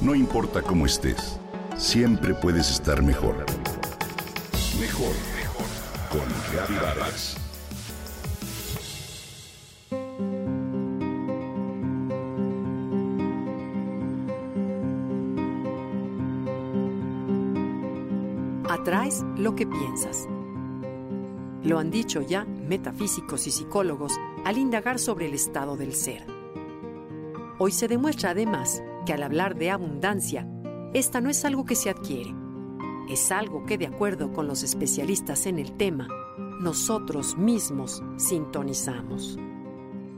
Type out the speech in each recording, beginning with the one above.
No importa cómo estés, siempre puedes estar mejor. Mejor, mejor. Con Vargas. Atraes lo que piensas. Lo han dicho ya metafísicos y psicólogos al indagar sobre el estado del ser. Hoy se demuestra además al hablar de abundancia, esta no es algo que se adquiere, es algo que de acuerdo con los especialistas en el tema, nosotros mismos sintonizamos.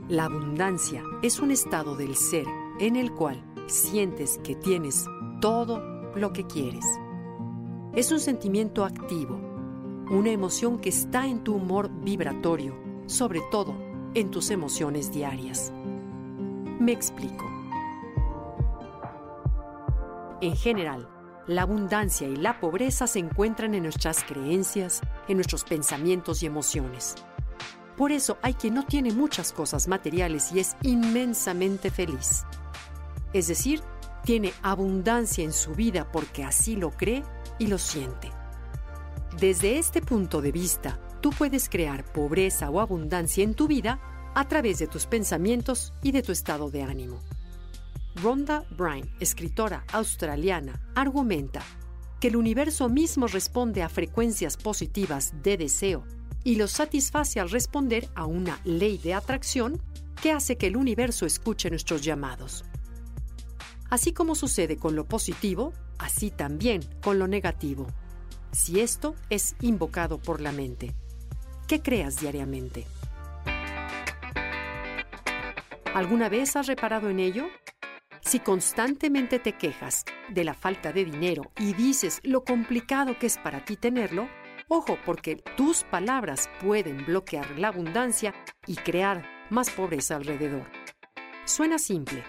La abundancia es un estado del ser en el cual sientes que tienes todo lo que quieres. Es un sentimiento activo, una emoción que está en tu humor vibratorio, sobre todo en tus emociones diarias. Me explico. En general, la abundancia y la pobreza se encuentran en nuestras creencias, en nuestros pensamientos y emociones. Por eso hay quien no tiene muchas cosas materiales y es inmensamente feliz. Es decir, tiene abundancia en su vida porque así lo cree y lo siente. Desde este punto de vista, tú puedes crear pobreza o abundancia en tu vida a través de tus pensamientos y de tu estado de ánimo. Rhonda Bryan, escritora australiana, argumenta que el universo mismo responde a frecuencias positivas de deseo y lo satisface al responder a una ley de atracción que hace que el universo escuche nuestros llamados. Así como sucede con lo positivo, así también con lo negativo. Si esto es invocado por la mente, ¿qué creas diariamente? ¿Alguna vez has reparado en ello? Si constantemente te quejas de la falta de dinero y dices lo complicado que es para ti tenerlo, ojo porque tus palabras pueden bloquear la abundancia y crear más pobreza alrededor. Suena simple.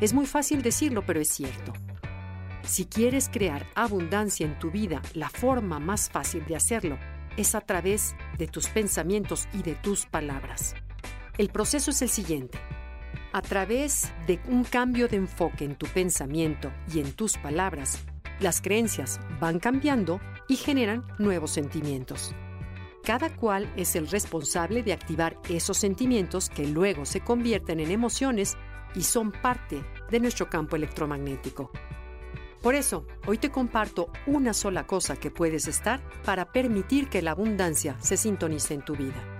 Es muy fácil decirlo, pero es cierto. Si quieres crear abundancia en tu vida, la forma más fácil de hacerlo es a través de tus pensamientos y de tus palabras. El proceso es el siguiente. A través de un cambio de enfoque en tu pensamiento y en tus palabras, las creencias van cambiando y generan nuevos sentimientos. Cada cual es el responsable de activar esos sentimientos que luego se convierten en emociones y son parte de nuestro campo electromagnético. Por eso, hoy te comparto una sola cosa que puedes estar para permitir que la abundancia se sintonice en tu vida.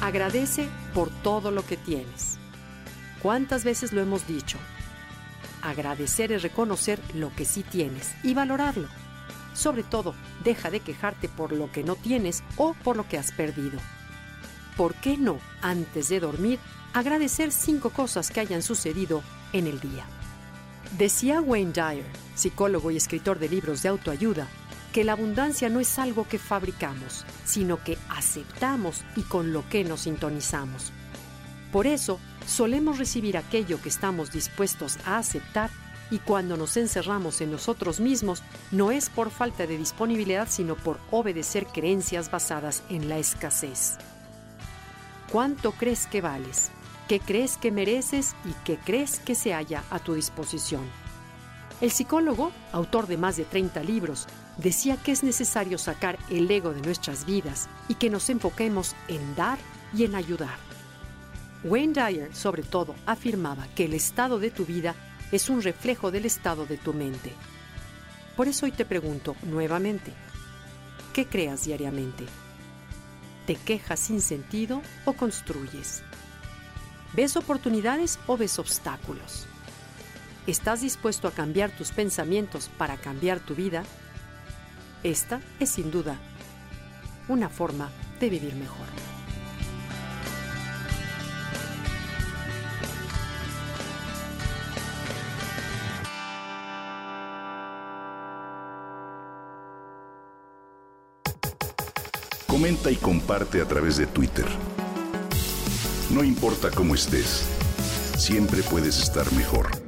Agradece por todo lo que tienes. ¿Cuántas veces lo hemos dicho? Agradecer es reconocer lo que sí tienes y valorarlo. Sobre todo, deja de quejarte por lo que no tienes o por lo que has perdido. ¿Por qué no, antes de dormir, agradecer cinco cosas que hayan sucedido en el día? Decía Wayne Dyer, psicólogo y escritor de libros de autoayuda, que la abundancia no es algo que fabricamos, sino que aceptamos y con lo que nos sintonizamos. Por eso, solemos recibir aquello que estamos dispuestos a aceptar y cuando nos encerramos en nosotros mismos, no es por falta de disponibilidad, sino por obedecer creencias basadas en la escasez. ¿Cuánto crees que vales? ¿Qué crees que mereces y qué crees que se halla a tu disposición? El psicólogo, autor de más de 30 libros, decía que es necesario sacar el ego de nuestras vidas y que nos enfoquemos en dar y en ayudar. Wayne Dyer, sobre todo, afirmaba que el estado de tu vida es un reflejo del estado de tu mente. Por eso hoy te pregunto nuevamente, ¿qué creas diariamente? ¿Te quejas sin sentido o construyes? ¿Ves oportunidades o ves obstáculos? ¿Estás dispuesto a cambiar tus pensamientos para cambiar tu vida? Esta es sin duda una forma de vivir mejor. Comenta y comparte a través de Twitter. No importa cómo estés, siempre puedes estar mejor.